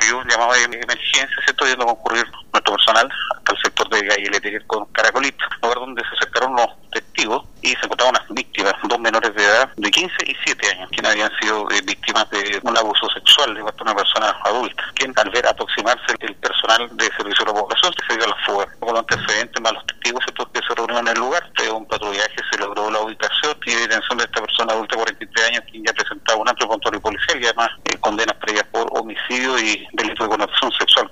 recibió un llamado de emergencia, ¿cierto? Yendo a concurrir nuestro personal hasta el sector de Galle con Caracolito, lugar donde se acercaron los testigos y se encontraban unas víctimas, dos menores de edad de 15 y 7 años, quienes habían sido eh, víctimas de un abuso sexual de una persona adulta, quien al ver aproximarse el personal de servicio de la población se dio a la fuga. Con los antecedentes más los testigos estos que se reunieron en el lugar, de un patrullaje se logró la ubicación y detención de esta persona adulta de 43 años, quien ya presentaba un amplio control y eh, condenas previas por homicidio y delito de connotación sexual.